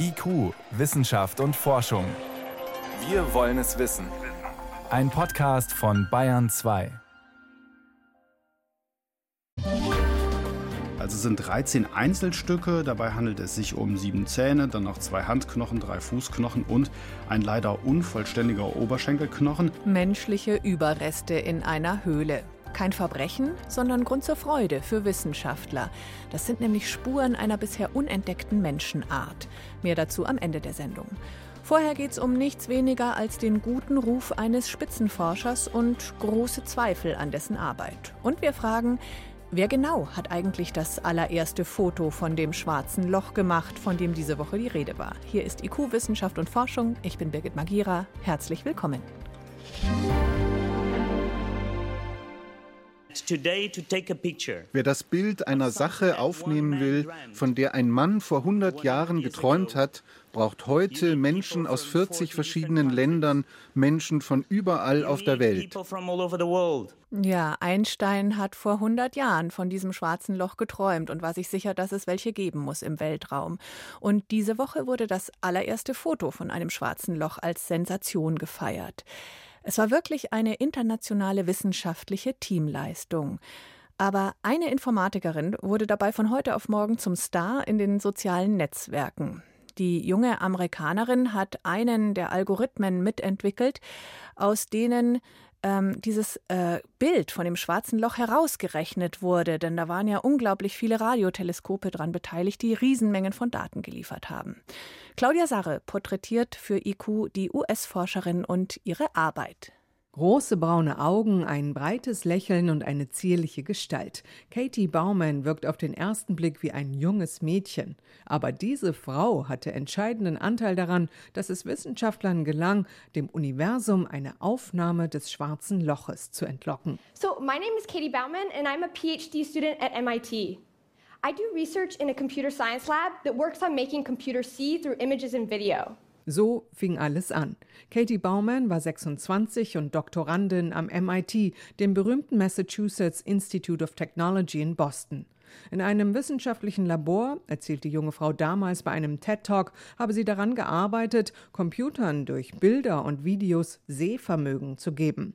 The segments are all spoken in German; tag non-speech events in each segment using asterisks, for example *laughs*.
IQ, Wissenschaft und Forschung. Wir wollen es wissen. Ein Podcast von Bayern 2. Also sind 13 Einzelstücke, dabei handelt es sich um sieben Zähne, dann noch zwei Handknochen, drei Fußknochen und ein leider unvollständiger Oberschenkelknochen. Menschliche Überreste in einer Höhle. Kein Verbrechen, sondern Grund zur Freude für Wissenschaftler. Das sind nämlich Spuren einer bisher unentdeckten Menschenart. Mehr dazu am Ende der Sendung. Vorher geht es um nichts weniger als den guten Ruf eines Spitzenforschers und große Zweifel an dessen Arbeit. Und wir fragen, Wer genau hat eigentlich das allererste Foto von dem schwarzen Loch gemacht, von dem diese Woche die Rede war? Hier ist IQ Wissenschaft und Forschung. Ich bin Birgit Magira. Herzlich willkommen. Wer das Bild einer Sache aufnehmen will, von der ein Mann vor 100 Jahren geträumt hat, braucht heute Menschen aus 40 verschiedenen Ländern, Menschen von überall auf der Welt. Ja, Einstein hat vor 100 Jahren von diesem schwarzen Loch geträumt und war sich sicher, dass es welche geben muss im Weltraum. Und diese Woche wurde das allererste Foto von einem schwarzen Loch als Sensation gefeiert. Es war wirklich eine internationale wissenschaftliche Teamleistung. Aber eine Informatikerin wurde dabei von heute auf morgen zum Star in den sozialen Netzwerken. Die junge Amerikanerin hat einen der Algorithmen mitentwickelt, aus denen ähm, dieses äh, Bild von dem schwarzen Loch herausgerechnet wurde, denn da waren ja unglaublich viele Radioteleskope dran beteiligt, die Riesenmengen von Daten geliefert haben. Claudia Sarre porträtiert für IQ die US-Forscherin und ihre Arbeit. Große braune Augen, ein breites Lächeln und eine zierliche Gestalt. Katie Baumann wirkt auf den ersten Blick wie ein junges Mädchen. Aber diese Frau hatte entscheidenden Anteil daran, dass es Wissenschaftlern gelang, dem Universum eine Aufnahme des schwarzen Loches zu entlocken. So, my name is Katie Baumann and I'm a PhD student at MIT. I do research in a computer science lab that works on making computers see through images and video. So fing alles an. Katie Baumann war 26 und Doktorandin am MIT, dem berühmten Massachusetts Institute of Technology in Boston. In einem wissenschaftlichen Labor, erzählt die junge Frau damals bei einem TED Talk, habe sie daran gearbeitet, Computern durch Bilder und Videos Sehvermögen zu geben.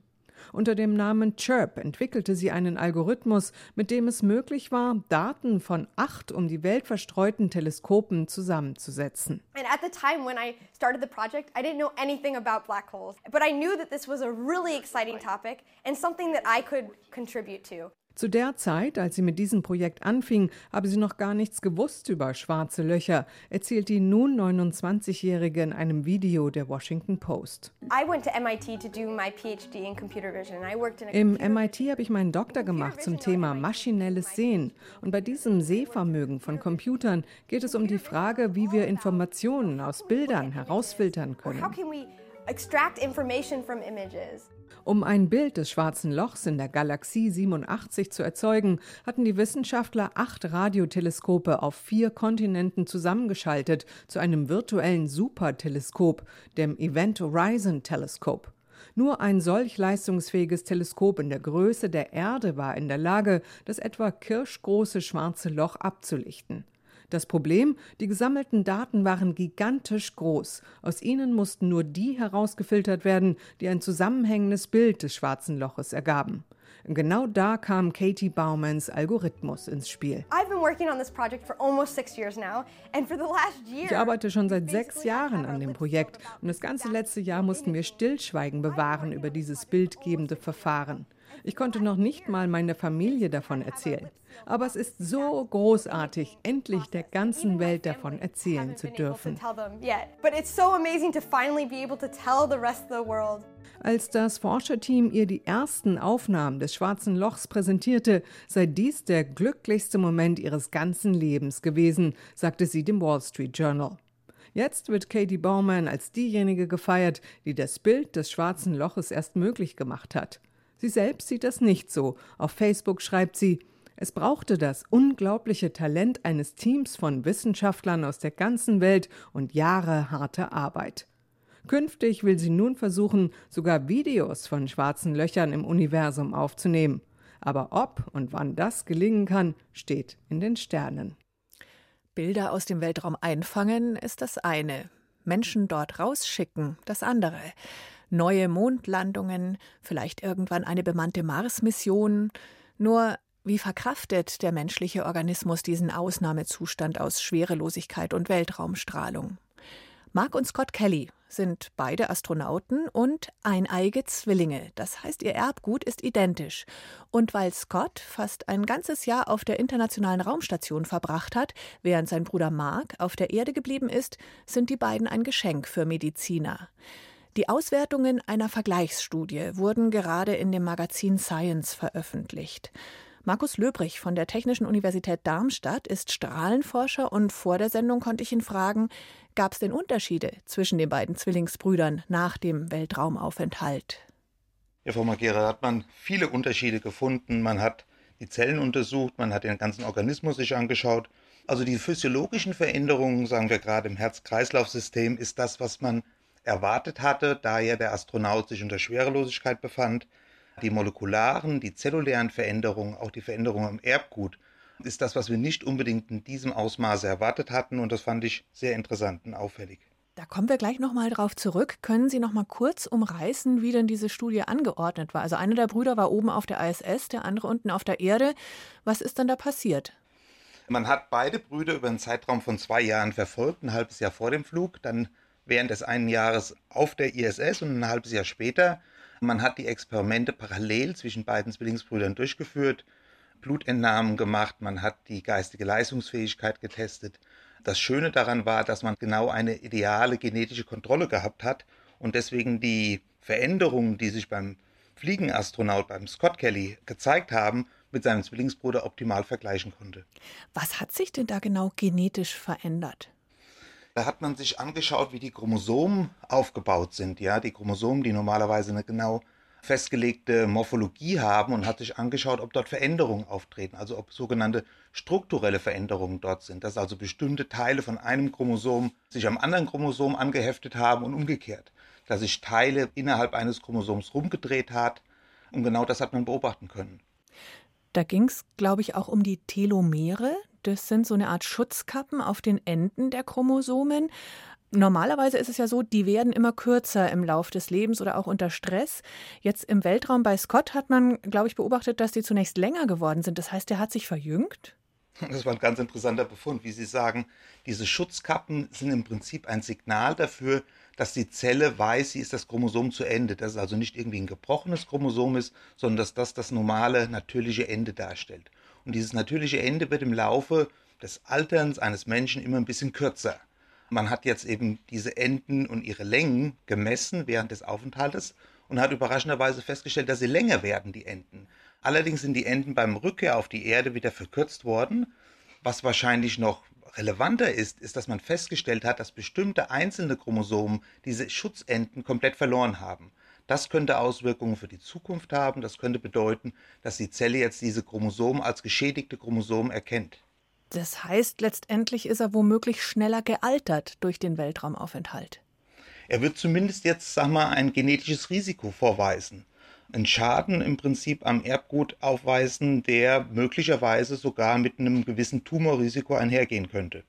Unter dem Namen Chirp entwickelte sie einen Algorithmus, mit dem es möglich war, Daten von acht um die Welt verstreuten Teleskopen zusammenzusetzen. And at the time when I started the project, I didn't know anything about black holes, but I knew that this was a really exciting topic and something that I could contribute to. Zu der Zeit, als sie mit diesem Projekt anfing, habe sie noch gar nichts gewusst über schwarze Löcher, erzählt die nun 29-Jährige in einem Video der Washington Post. Im MIT habe ich meinen Doktor gemacht zum Thema maschinelles Sehen. Und bei diesem Sehvermögen von Computern geht es um die Frage, wie wir Informationen aus Bildern herausfiltern können. Um ein Bild des schwarzen Lochs in der Galaxie 87 zu erzeugen, hatten die Wissenschaftler acht Radioteleskope auf vier Kontinenten zusammengeschaltet zu einem virtuellen Superteleskop, dem Event Horizon Telescope. Nur ein solch leistungsfähiges Teleskop in der Größe der Erde war in der Lage, das etwa kirschgroße schwarze Loch abzulichten. Das Problem, die gesammelten Daten waren gigantisch groß. Aus ihnen mussten nur die herausgefiltert werden, die ein zusammenhängendes Bild des schwarzen Loches ergaben. Genau da kam Katie Baumanns Algorithmus ins Spiel. Ich arbeite schon seit sechs Jahren an dem Projekt und das ganze letzte Jahr mussten wir Stillschweigen bewahren über dieses bildgebende Verfahren. Ich konnte noch nicht mal meiner Familie davon erzählen. Aber es ist so großartig, endlich der ganzen Welt davon erzählen zu dürfen. Als das Forscherteam ihr die ersten Aufnahmen des schwarzen Lochs präsentierte, sei dies der glücklichste Moment ihres ganzen Lebens gewesen, sagte sie dem Wall Street Journal. Jetzt wird Katie Baumann als diejenige gefeiert, die das Bild des schwarzen Loches erst möglich gemacht hat. Sie selbst sieht das nicht so. Auf Facebook schreibt sie, es brauchte das unglaubliche Talent eines Teams von Wissenschaftlern aus der ganzen Welt und Jahre harter Arbeit. Künftig will sie nun versuchen, sogar Videos von schwarzen Löchern im Universum aufzunehmen. Aber ob und wann das gelingen kann, steht in den Sternen. Bilder aus dem Weltraum einfangen ist das eine, Menschen dort rausschicken das andere. Neue Mondlandungen, vielleicht irgendwann eine bemannte Mars-Mission. Nur wie verkraftet der menschliche Organismus diesen Ausnahmezustand aus Schwerelosigkeit und Weltraumstrahlung? Mark und Scott Kelly sind beide Astronauten und eineige Zwillinge. Das heißt, ihr Erbgut ist identisch. Und weil Scott fast ein ganzes Jahr auf der internationalen Raumstation verbracht hat, während sein Bruder Mark auf der Erde geblieben ist, sind die beiden ein Geschenk für Mediziner. Die Auswertungen einer Vergleichsstudie wurden gerade in dem Magazin Science veröffentlicht. Markus Löbrich von der Technischen Universität Darmstadt ist Strahlenforscher und vor der Sendung konnte ich ihn fragen, gab es denn Unterschiede zwischen den beiden Zwillingsbrüdern nach dem Weltraumaufenthalt? Ja, Frau Magera, hat man viele Unterschiede gefunden. Man hat die Zellen untersucht, man hat den ganzen Organismus sich angeschaut. Also die physiologischen Veränderungen, sagen wir gerade im Herz-Kreislauf-System, ist das, was man erwartet hatte, da ja der Astronaut sich unter Schwerelosigkeit befand. Die molekularen, die zellulären Veränderungen, auch die Veränderungen im Erbgut, ist das, was wir nicht unbedingt in diesem Ausmaße erwartet hatten. Und das fand ich sehr interessant und auffällig. Da kommen wir gleich nochmal drauf zurück. Können Sie noch mal kurz umreißen, wie denn diese Studie angeordnet war? Also einer der Brüder war oben auf der ISS, der andere unten auf der Erde. Was ist dann da passiert? Man hat beide Brüder über einen Zeitraum von zwei Jahren verfolgt, ein halbes Jahr vor dem Flug, dann während des einen Jahres auf der ISS und ein halbes Jahr später. Man hat die Experimente parallel zwischen beiden Zwillingsbrüdern durchgeführt, Blutentnahmen gemacht, man hat die geistige Leistungsfähigkeit getestet. Das Schöne daran war, dass man genau eine ideale genetische Kontrolle gehabt hat und deswegen die Veränderungen, die sich beim Fliegenastronaut, beim Scott Kelly gezeigt haben, mit seinem Zwillingsbruder optimal vergleichen konnte. Was hat sich denn da genau genetisch verändert? Da hat man sich angeschaut, wie die Chromosomen aufgebaut sind. Ja, die Chromosomen, die normalerweise eine genau festgelegte Morphologie haben und hat sich angeschaut, ob dort Veränderungen auftreten, also ob sogenannte strukturelle Veränderungen dort sind, dass also bestimmte Teile von einem Chromosom sich am anderen Chromosom angeheftet haben und umgekehrt, dass sich Teile innerhalb eines Chromosoms rumgedreht hat und genau das hat man beobachten können. Da ging es, glaube ich, auch um die Telomere. Das sind so eine Art Schutzkappen auf den Enden der Chromosomen. Normalerweise ist es ja so, die werden immer kürzer im Lauf des Lebens oder auch unter Stress. Jetzt im Weltraum bei Scott hat man, glaube ich, beobachtet, dass die zunächst länger geworden sind. Das heißt, der hat sich verjüngt? Das war ein ganz interessanter Befund. Wie Sie sagen, diese Schutzkappen sind im Prinzip ein Signal dafür, dass die Zelle weiß, sie ist das Chromosom zu Ende. Dass es also nicht irgendwie ein gebrochenes Chromosom ist, sondern dass das das normale, natürliche Ende darstellt. Und dieses natürliche Ende wird im Laufe des Alterns eines Menschen immer ein bisschen kürzer. Man hat jetzt eben diese Enden und ihre Längen gemessen während des Aufenthaltes und hat überraschenderweise festgestellt, dass sie länger werden, die Enden. Allerdings sind die Enden beim Rückkehr auf die Erde wieder verkürzt worden. Was wahrscheinlich noch relevanter ist, ist, dass man festgestellt hat, dass bestimmte einzelne Chromosomen diese Schutzenden komplett verloren haben. Das könnte Auswirkungen für die Zukunft haben. Das könnte bedeuten, dass die Zelle jetzt diese Chromosomen als geschädigte Chromosomen erkennt. Das heißt, letztendlich ist er womöglich schneller gealtert durch den Weltraumaufenthalt. Er wird zumindest jetzt, sag mal, ein genetisches Risiko vorweisen. Einen Schaden im Prinzip am Erbgut aufweisen, der möglicherweise sogar mit einem gewissen Tumorrisiko einhergehen könnte.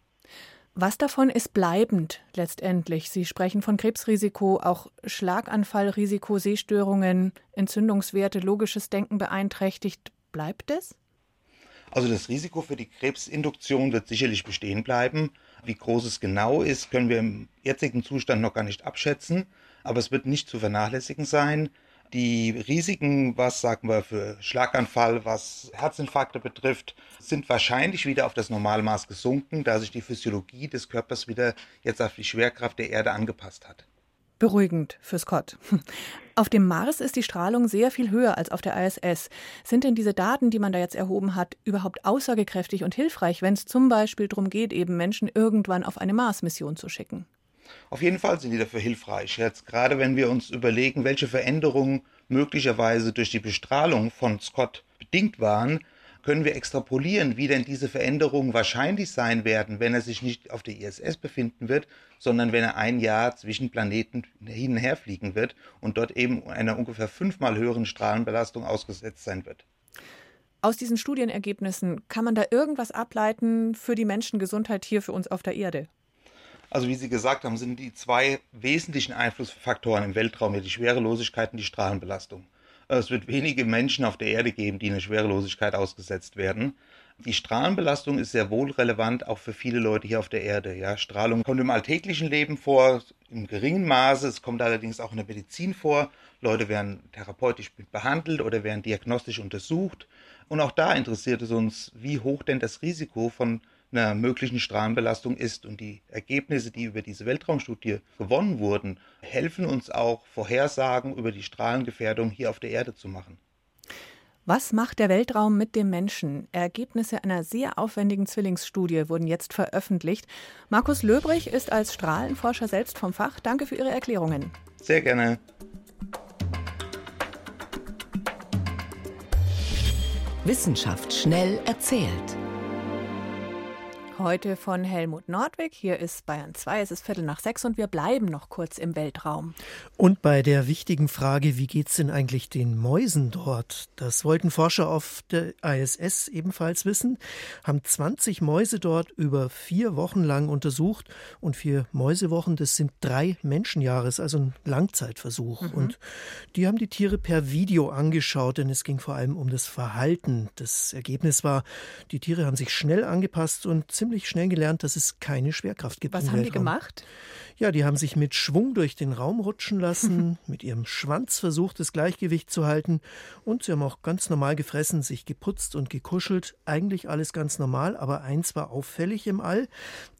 Was davon ist bleibend letztendlich? Sie sprechen von Krebsrisiko, auch Schlaganfallrisiko, Sehstörungen, Entzündungswerte, logisches Denken beeinträchtigt. Bleibt es? Also das Risiko für die Krebsinduktion wird sicherlich bestehen bleiben. Wie groß es genau ist, können wir im jetzigen Zustand noch gar nicht abschätzen, aber es wird nicht zu vernachlässigen sein. Die Risiken, was sagen wir für Schlaganfall, was Herzinfarkte betrifft, sind wahrscheinlich wieder auf das Normalmaß gesunken, da sich die Physiologie des Körpers wieder jetzt auf die Schwerkraft der Erde angepasst hat. Beruhigend für Scott. *laughs* Auf dem Mars ist die Strahlung sehr viel höher als auf der ISS. Sind denn diese Daten, die man da jetzt erhoben hat, überhaupt aussagekräftig und hilfreich, wenn es zum Beispiel darum geht, eben Menschen irgendwann auf eine Mars-Mission zu schicken? Auf jeden Fall sind die dafür hilfreich. Jetzt gerade wenn wir uns überlegen, welche Veränderungen möglicherweise durch die Bestrahlung von Scott bedingt waren, können wir extrapolieren, wie denn diese Veränderungen wahrscheinlich sein werden, wenn er sich nicht auf der ISS befinden wird, sondern wenn er ein Jahr zwischen Planeten hin und her fliegen wird und dort eben einer ungefähr fünfmal höheren Strahlenbelastung ausgesetzt sein wird. Aus diesen Studienergebnissen kann man da irgendwas ableiten für die Menschengesundheit hier für uns auf der Erde? Also wie Sie gesagt haben, sind die zwei wesentlichen Einflussfaktoren im Weltraum ja die Schwerelosigkeit und die Strahlenbelastung. Es wird wenige Menschen auf der Erde geben, die einer Schwerelosigkeit ausgesetzt werden. Die Strahlenbelastung ist sehr wohl relevant, auch für viele Leute hier auf der Erde. Ja, Strahlung kommt im alltäglichen Leben vor, im geringen Maße. Es kommt allerdings auch in der Medizin vor. Leute werden therapeutisch behandelt oder werden diagnostisch untersucht. Und auch da interessiert es uns, wie hoch denn das Risiko von einer möglichen Strahlenbelastung ist. Und die Ergebnisse, die über diese Weltraumstudie gewonnen wurden, helfen uns auch, Vorhersagen über die Strahlengefährdung hier auf der Erde zu machen. Was macht der Weltraum mit dem Menschen? Ergebnisse einer sehr aufwendigen Zwillingsstudie wurden jetzt veröffentlicht. Markus Löbrich ist als Strahlenforscher selbst vom Fach. Danke für Ihre Erklärungen. Sehr gerne. Wissenschaft schnell erzählt. Heute von Helmut Nordwig. Hier ist Bayern 2. Es ist Viertel nach sechs und wir bleiben noch kurz im Weltraum. Und bei der wichtigen Frage, wie geht es denn eigentlich den Mäusen dort? Das wollten Forscher auf der ISS ebenfalls wissen, haben 20 Mäuse dort über vier Wochen lang untersucht. Und vier Mäusewochen, das sind drei Menschenjahres, also ein Langzeitversuch. Mhm. Und die haben die Tiere per Video angeschaut, denn es ging vor allem um das Verhalten. Das Ergebnis war, die Tiere haben sich schnell angepasst und ziemlich ziemlich schnell gelernt, dass es keine Schwerkraft gibt. Was haben Weltraum. die gemacht? Ja, die haben sich mit Schwung durch den Raum rutschen lassen, *laughs* mit ihrem Schwanz versucht, das Gleichgewicht zu halten und sie haben auch ganz normal gefressen, sich geputzt und gekuschelt. Eigentlich alles ganz normal, aber eins war auffällig im All.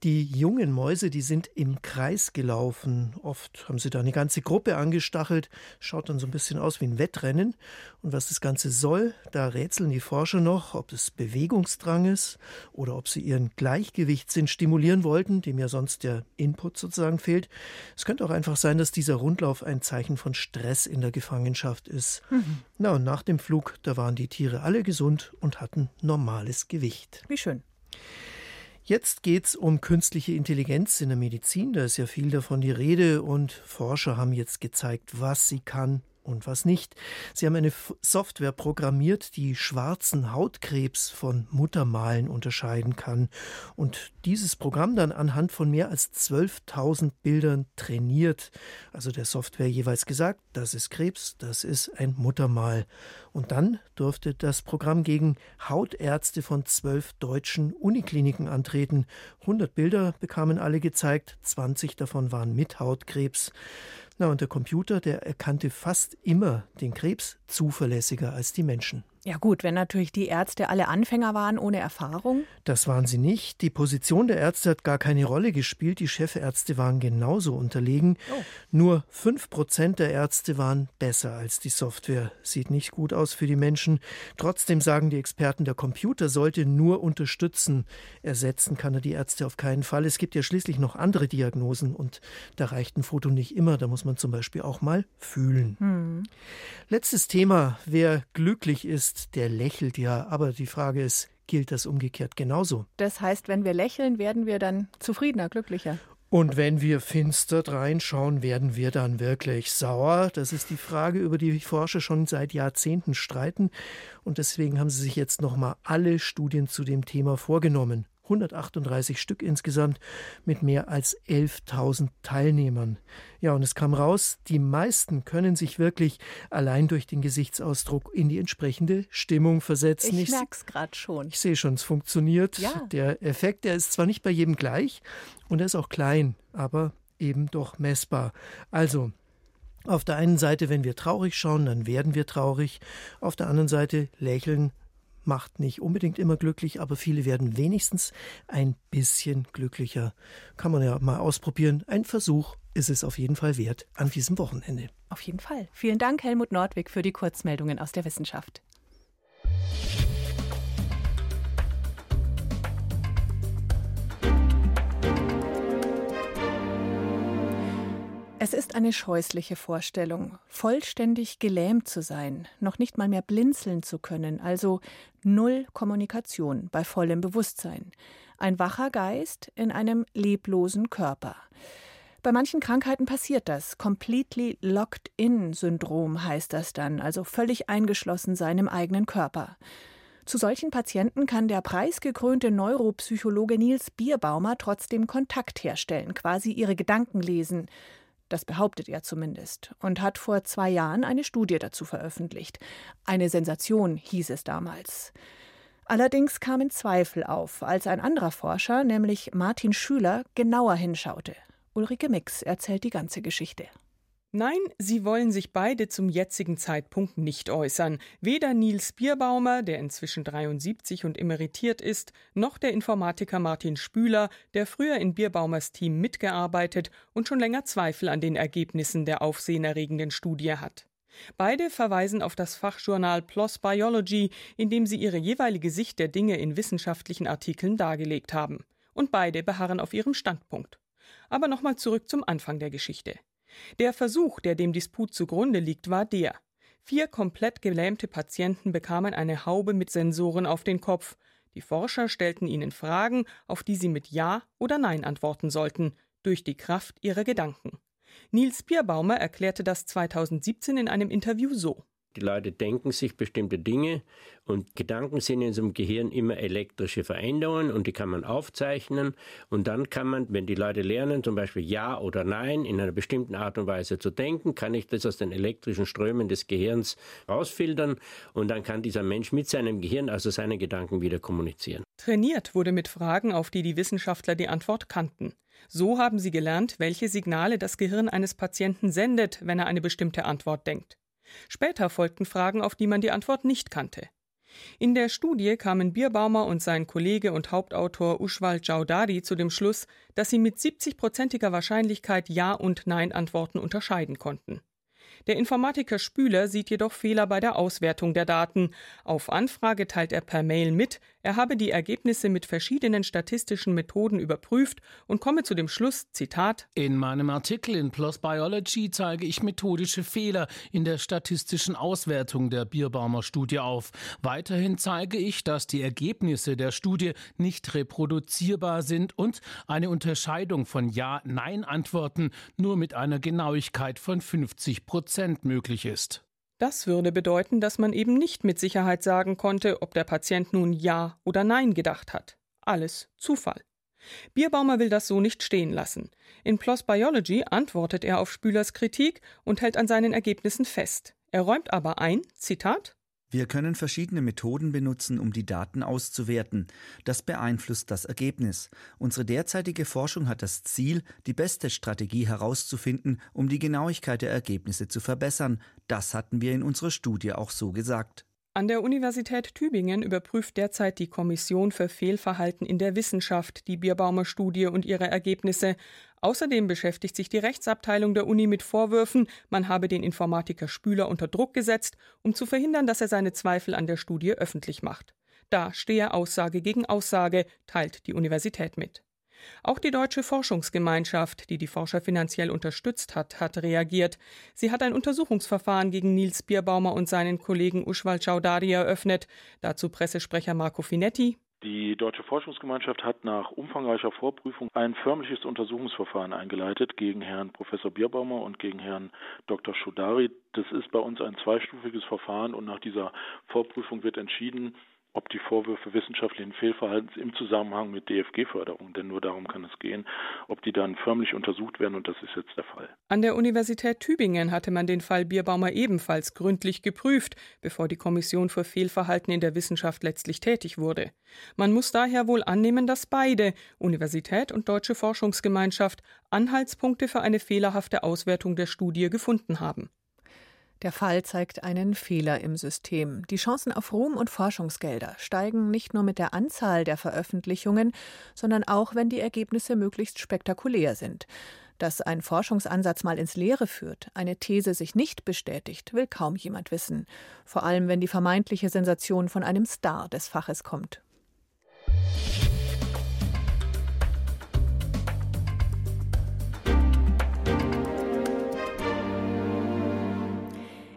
Die jungen Mäuse, die sind im Kreis gelaufen. Oft haben sie da eine ganze Gruppe angestachelt. Schaut dann so ein bisschen aus wie ein Wettrennen. Und was das Ganze soll, da rätseln die Forscher noch, ob es Bewegungsdrang ist oder ob sie ihren Gleichgewichtssinn stimulieren wollten, dem ja sonst der Input sozusagen fehlt. Es könnte auch einfach sein, dass dieser Rundlauf ein Zeichen von Stress in der Gefangenschaft ist. Mhm. Na, und nach dem Flug, da waren die Tiere alle gesund und hatten normales Gewicht. Wie schön. Jetzt geht es um künstliche Intelligenz in der Medizin. Da ist ja viel davon die Rede und Forscher haben jetzt gezeigt, was sie kann und was nicht. Sie haben eine Software programmiert, die schwarzen Hautkrebs von Muttermalen unterscheiden kann und dieses Programm dann anhand von mehr als 12.000 Bildern trainiert. Also der Software jeweils gesagt, das ist Krebs, das ist ein Muttermal. Und dann durfte das Programm gegen Hautärzte von zwölf deutschen Unikliniken antreten. 100 Bilder bekamen alle gezeigt, 20 davon waren mit Hautkrebs. Na, und der Computer, der erkannte fast immer den Krebs zuverlässiger als die Menschen. Ja gut, wenn natürlich die Ärzte alle Anfänger waren ohne Erfahrung. Das waren sie nicht. Die Position der Ärzte hat gar keine Rolle gespielt. Die Chefärzte waren genauso unterlegen. Oh. Nur fünf Prozent der Ärzte waren besser als die Software. Sieht nicht gut aus für die Menschen. Trotzdem sagen die Experten, der Computer sollte nur unterstützen. Ersetzen kann er die Ärzte auf keinen Fall. Es gibt ja schließlich noch andere Diagnosen und da reicht ein Foto nicht immer. Da muss man zum Beispiel auch mal fühlen. Hm. Letztes Thema. Wer glücklich ist, ist, der lächelt ja. Aber die Frage ist, gilt das umgekehrt genauso? Das heißt, wenn wir lächeln, werden wir dann zufriedener, glücklicher. Und wenn wir finster reinschauen, werden wir dann wirklich sauer? Das ist die Frage, über die Forscher schon seit Jahrzehnten streiten. Und deswegen haben sie sich jetzt nochmal alle Studien zu dem Thema vorgenommen. 138 Stück insgesamt mit mehr als 11.000 Teilnehmern. Ja, und es kam raus, die meisten können sich wirklich allein durch den Gesichtsausdruck in die entsprechende Stimmung versetzen. Ich, ich merk's gerade schon. Ich sehe schon, es funktioniert. Ja. Der Effekt, der ist zwar nicht bei jedem gleich und er ist auch klein, aber eben doch messbar. Also, auf der einen Seite, wenn wir traurig schauen, dann werden wir traurig. Auf der anderen Seite lächeln, macht nicht unbedingt immer glücklich, aber viele werden wenigstens ein bisschen glücklicher. Kann man ja mal ausprobieren. Ein Versuch ist es auf jeden Fall wert an diesem Wochenende. Auf jeden Fall. Vielen Dank, Helmut Nordwig, für die Kurzmeldungen aus der Wissenschaft. Es ist eine scheußliche Vorstellung, vollständig gelähmt zu sein, noch nicht mal mehr blinzeln zu können, also null Kommunikation bei vollem Bewusstsein. Ein wacher Geist in einem leblosen Körper. Bei manchen Krankheiten passiert das. Completely locked in Syndrom heißt das dann, also völlig eingeschlossen sein im eigenen Körper. Zu solchen Patienten kann der preisgekrönte Neuropsychologe Nils Bierbaumer trotzdem Kontakt herstellen, quasi ihre Gedanken lesen. Das behauptet er zumindest und hat vor zwei Jahren eine Studie dazu veröffentlicht. Eine Sensation hieß es damals. Allerdings kamen Zweifel auf, als ein anderer Forscher, nämlich Martin Schüler, genauer hinschaute. Ulrike Mix erzählt die ganze Geschichte. Nein, sie wollen sich beide zum jetzigen Zeitpunkt nicht äußern. Weder Nils Bierbaumer, der inzwischen 73 und emeritiert ist, noch der Informatiker Martin Spüler, der früher in Bierbaumers Team mitgearbeitet und schon länger Zweifel an den Ergebnissen der aufsehenerregenden Studie hat. Beide verweisen auf das Fachjournal PLOS Biology, in dem sie ihre jeweilige Sicht der Dinge in wissenschaftlichen Artikeln dargelegt haben. Und beide beharren auf ihrem Standpunkt. Aber nochmal zurück zum Anfang der Geschichte. Der Versuch, der dem Disput zugrunde liegt, war der. Vier komplett gelähmte Patienten bekamen eine Haube mit Sensoren auf den Kopf. Die Forscher stellten ihnen Fragen, auf die sie mit Ja oder Nein antworten sollten, durch die Kraft ihrer Gedanken. Nils Bierbaumer erklärte das 2017 in einem Interview so. Die Leute denken sich bestimmte Dinge und Gedanken sind in unserem Gehirn immer elektrische Veränderungen und die kann man aufzeichnen und dann kann man, wenn die Leute lernen, zum Beispiel Ja oder Nein in einer bestimmten Art und Weise zu denken, kann ich das aus den elektrischen Strömen des Gehirns rausfiltern und dann kann dieser Mensch mit seinem Gehirn, also seine Gedanken wieder kommunizieren. Trainiert wurde mit Fragen, auf die die Wissenschaftler die Antwort kannten. So haben sie gelernt, welche Signale das Gehirn eines Patienten sendet, wenn er eine bestimmte Antwort denkt. Später folgten Fragen, auf die man die Antwort nicht kannte. In der Studie kamen Bierbaumer und sein Kollege und Hauptautor Ushwal Chaudhary zu dem Schluss, dass sie mit 70-prozentiger Wahrscheinlichkeit Ja- und Nein-Antworten unterscheiden konnten. Der Informatiker Spüler sieht jedoch Fehler bei der Auswertung der Daten. Auf Anfrage teilt er per Mail mit, er habe die Ergebnisse mit verschiedenen statistischen Methoden überprüft und komme zu dem Schluss, Zitat, In meinem Artikel in PLOS Biology zeige ich methodische Fehler in der statistischen Auswertung der Bierbaumer Studie auf. Weiterhin zeige ich, dass die Ergebnisse der Studie nicht reproduzierbar sind und eine Unterscheidung von Ja-Nein-Antworten nur mit einer Genauigkeit von 50 Prozent möglich ist. Das würde bedeuten, dass man eben nicht mit Sicherheit sagen konnte, ob der Patient nun Ja oder Nein gedacht hat. Alles Zufall. Bierbaumer will das so nicht stehen lassen. In PLOS Biology antwortet er auf Spülers Kritik und hält an seinen Ergebnissen fest. Er räumt aber ein, Zitat, wir können verschiedene Methoden benutzen, um die Daten auszuwerten. Das beeinflusst das Ergebnis. Unsere derzeitige Forschung hat das Ziel, die beste Strategie herauszufinden, um die Genauigkeit der Ergebnisse zu verbessern. Das hatten wir in unserer Studie auch so gesagt. An der Universität Tübingen überprüft derzeit die Kommission für Fehlverhalten in der Wissenschaft die Bierbaumer Studie und ihre Ergebnisse. Außerdem beschäftigt sich die Rechtsabteilung der Uni mit Vorwürfen, man habe den Informatiker Spüler unter Druck gesetzt, um zu verhindern, dass er seine Zweifel an der Studie öffentlich macht. Da stehe Aussage gegen Aussage, teilt die Universität mit. Auch die Deutsche Forschungsgemeinschaft, die die Forscher finanziell unterstützt hat, hat reagiert. Sie hat ein Untersuchungsverfahren gegen Nils Bierbaumer und seinen Kollegen Uschwal Chaudhary eröffnet. Dazu Pressesprecher Marco Finetti. Die Deutsche Forschungsgemeinschaft hat nach umfangreicher Vorprüfung ein förmliches Untersuchungsverfahren eingeleitet gegen Herrn Professor Bierbaumer und gegen Herrn Dr. Chaudhary. Das ist bei uns ein zweistufiges Verfahren und nach dieser Vorprüfung wird entschieden, ob die Vorwürfe wissenschaftlichen Fehlverhaltens im Zusammenhang mit DFG-Förderung, denn nur darum kann es gehen, ob die dann förmlich untersucht werden und das ist jetzt der Fall. An der Universität Tübingen hatte man den Fall Bierbaumer ebenfalls gründlich geprüft, bevor die Kommission für Fehlverhalten in der Wissenschaft letztlich tätig wurde. Man muss daher wohl annehmen, dass beide, Universität und Deutsche Forschungsgemeinschaft, Anhaltspunkte für eine fehlerhafte Auswertung der Studie gefunden haben. Der Fall zeigt einen Fehler im System. Die Chancen auf Ruhm und Forschungsgelder steigen nicht nur mit der Anzahl der Veröffentlichungen, sondern auch, wenn die Ergebnisse möglichst spektakulär sind. Dass ein Forschungsansatz mal ins Leere führt, eine These sich nicht bestätigt, will kaum jemand wissen, vor allem wenn die vermeintliche Sensation von einem Star des Faches kommt.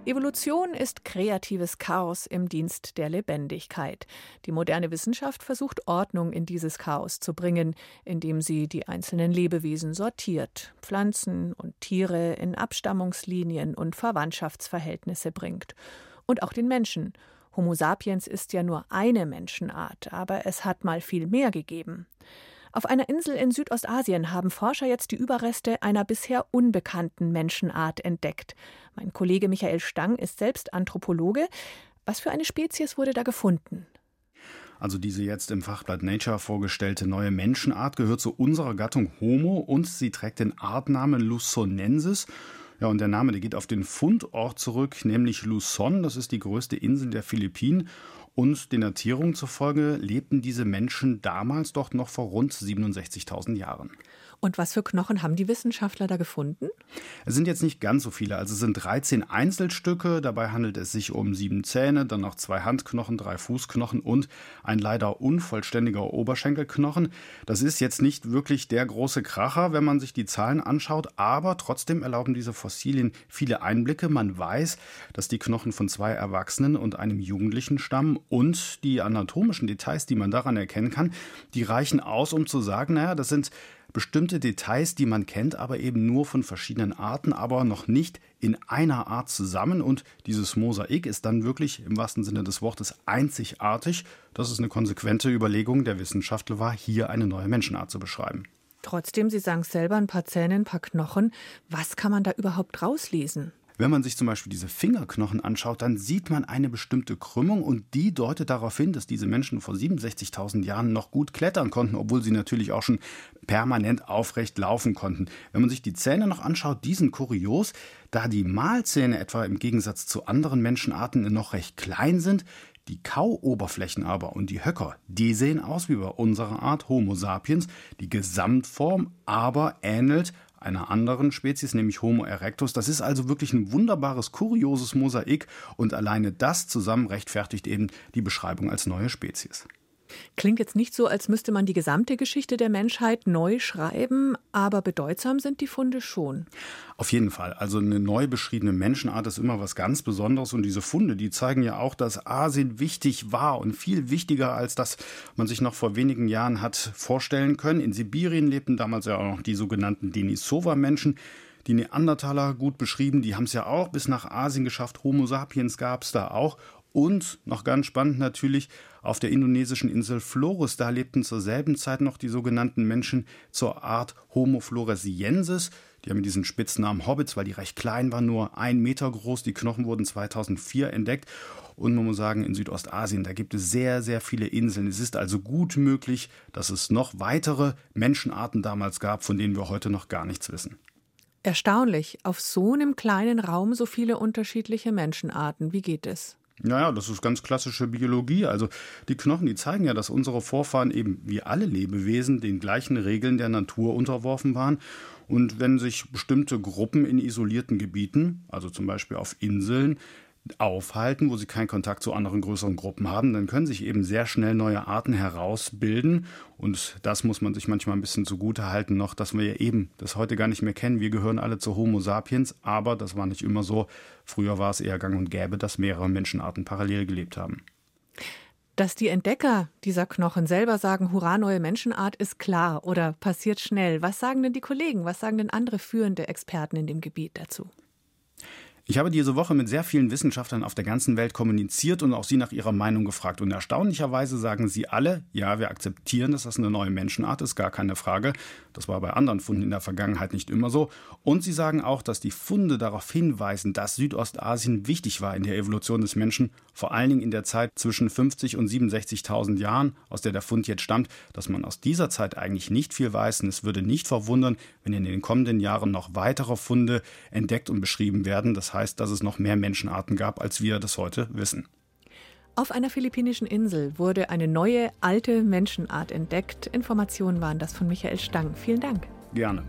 Evolution ist kreatives Chaos im Dienst der Lebendigkeit. Die moderne Wissenschaft versucht Ordnung in dieses Chaos zu bringen, indem sie die einzelnen Lebewesen sortiert, Pflanzen und Tiere in Abstammungslinien und Verwandtschaftsverhältnisse bringt. Und auch den Menschen. Homo sapiens ist ja nur eine Menschenart, aber es hat mal viel mehr gegeben. Auf einer Insel in Südostasien haben Forscher jetzt die Überreste einer bisher unbekannten Menschenart entdeckt. Mein Kollege Michael Stang ist selbst Anthropologe. Was für eine Spezies wurde da gefunden? Also diese jetzt im Fachblatt Nature vorgestellte neue Menschenart gehört zu unserer Gattung Homo und sie trägt den Artnamen Luzonensis. Ja, und der Name, der geht auf den Fundort zurück, nämlich Luzon. Das ist die größte Insel der Philippinen. Und den Datierungen zufolge lebten diese Menschen damals doch noch vor rund 67.000 Jahren. Und was für Knochen haben die Wissenschaftler da gefunden? Es sind jetzt nicht ganz so viele. Also es sind 13 Einzelstücke. Dabei handelt es sich um sieben Zähne, dann noch zwei Handknochen, drei Fußknochen und ein leider unvollständiger Oberschenkelknochen. Das ist jetzt nicht wirklich der große Kracher, wenn man sich die Zahlen anschaut. Aber trotzdem erlauben diese Fossilien viele Einblicke. Man weiß, dass die Knochen von zwei Erwachsenen und einem Jugendlichen stammen. Und die anatomischen Details, die man daran erkennen kann, die reichen aus, um zu sagen, naja, das sind bestimmte Details, die man kennt, aber eben nur von verschiedenen Arten, aber noch nicht in einer Art zusammen. Und dieses Mosaik ist dann wirklich im wahrsten Sinne des Wortes einzigartig. Das ist eine konsequente Überlegung der Wissenschaftler war, hier eine neue Menschenart zu beschreiben. Trotzdem, Sie sagen selber, ein paar Zähne, ein paar Knochen. Was kann man da überhaupt rauslesen? Wenn man sich zum Beispiel diese Fingerknochen anschaut, dann sieht man eine bestimmte Krümmung und die deutet darauf hin, dass diese Menschen vor 67.000 Jahren noch gut klettern konnten, obwohl sie natürlich auch schon permanent aufrecht laufen konnten. Wenn man sich die Zähne noch anschaut, die sind kurios, da die Mahlzähne etwa im Gegensatz zu anderen Menschenarten noch recht klein sind, die Kauoberflächen aber und die Höcker, die sehen aus wie bei unserer Art Homo sapiens. Die Gesamtform aber ähnelt einer anderen Spezies, nämlich Homo erectus. Das ist also wirklich ein wunderbares, kurioses Mosaik und alleine das zusammen rechtfertigt eben die Beschreibung als neue Spezies. Klingt jetzt nicht so, als müsste man die gesamte Geschichte der Menschheit neu schreiben, aber bedeutsam sind die Funde schon. Auf jeden Fall. Also eine neu beschriebene Menschenart ist immer was ganz Besonderes und diese Funde, die zeigen ja auch, dass Asien wichtig war und viel wichtiger, als das man sich noch vor wenigen Jahren hat vorstellen können. In Sibirien lebten damals ja auch noch die sogenannten Denisova-Menschen. Die Neandertaler gut beschrieben, die haben es ja auch bis nach Asien geschafft. Homo sapiens gab es da auch. Und noch ganz spannend natürlich, auf der indonesischen Insel Flores, da lebten zur selben Zeit noch die sogenannten Menschen zur Art Homo floresiensis. Die haben diesen Spitznamen Hobbits, weil die recht klein waren, nur ein Meter groß. Die Knochen wurden 2004 entdeckt. Und man muss sagen, in Südostasien, da gibt es sehr, sehr viele Inseln. Es ist also gut möglich, dass es noch weitere Menschenarten damals gab, von denen wir heute noch gar nichts wissen. Erstaunlich, auf so einem kleinen Raum so viele unterschiedliche Menschenarten. Wie geht es? Naja, das ist ganz klassische Biologie. Also die Knochen, die zeigen ja, dass unsere Vorfahren eben wie alle Lebewesen den gleichen Regeln der Natur unterworfen waren. Und wenn sich bestimmte Gruppen in isolierten Gebieten, also zum Beispiel auf Inseln, aufhalten, wo sie keinen Kontakt zu anderen größeren Gruppen haben, dann können sich eben sehr schnell neue Arten herausbilden. Und das muss man sich manchmal ein bisschen zugute halten noch, dass wir ja eben das heute gar nicht mehr kennen. Wir gehören alle zu Homo sapiens, aber das war nicht immer so. Früher war es eher gang und gäbe, dass mehrere Menschenarten parallel gelebt haben. Dass die Entdecker dieser Knochen selber sagen, hurra, neue Menschenart, ist klar oder passiert schnell. Was sagen denn die Kollegen? Was sagen denn andere führende Experten in dem Gebiet dazu? Ich habe diese Woche mit sehr vielen Wissenschaftlern auf der ganzen Welt kommuniziert und auch sie nach ihrer Meinung gefragt. Und erstaunlicherweise sagen sie alle, ja, wir akzeptieren, dass das eine neue Menschenart ist, gar keine Frage. Das war bei anderen Funden in der Vergangenheit nicht immer so. Und sie sagen auch, dass die Funde darauf hinweisen, dass Südostasien wichtig war in der Evolution des Menschen, vor allen Dingen in der Zeit zwischen 50 und 67.000 Jahren, aus der der Fund jetzt stammt, dass man aus dieser Zeit eigentlich nicht viel weiß. Und es würde nicht verwundern, wenn in den kommenden Jahren noch weitere Funde entdeckt und beschrieben werden. Das heißt, heißt, dass es noch mehr Menschenarten gab, als wir das heute wissen. Auf einer philippinischen Insel wurde eine neue, alte Menschenart entdeckt. Informationen waren das von Michael Stang. Vielen Dank. Gerne.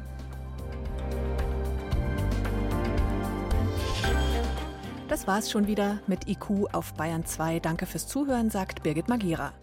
Das war's schon wieder mit IQ auf Bayern 2. Danke fürs Zuhören, sagt Birgit Magira.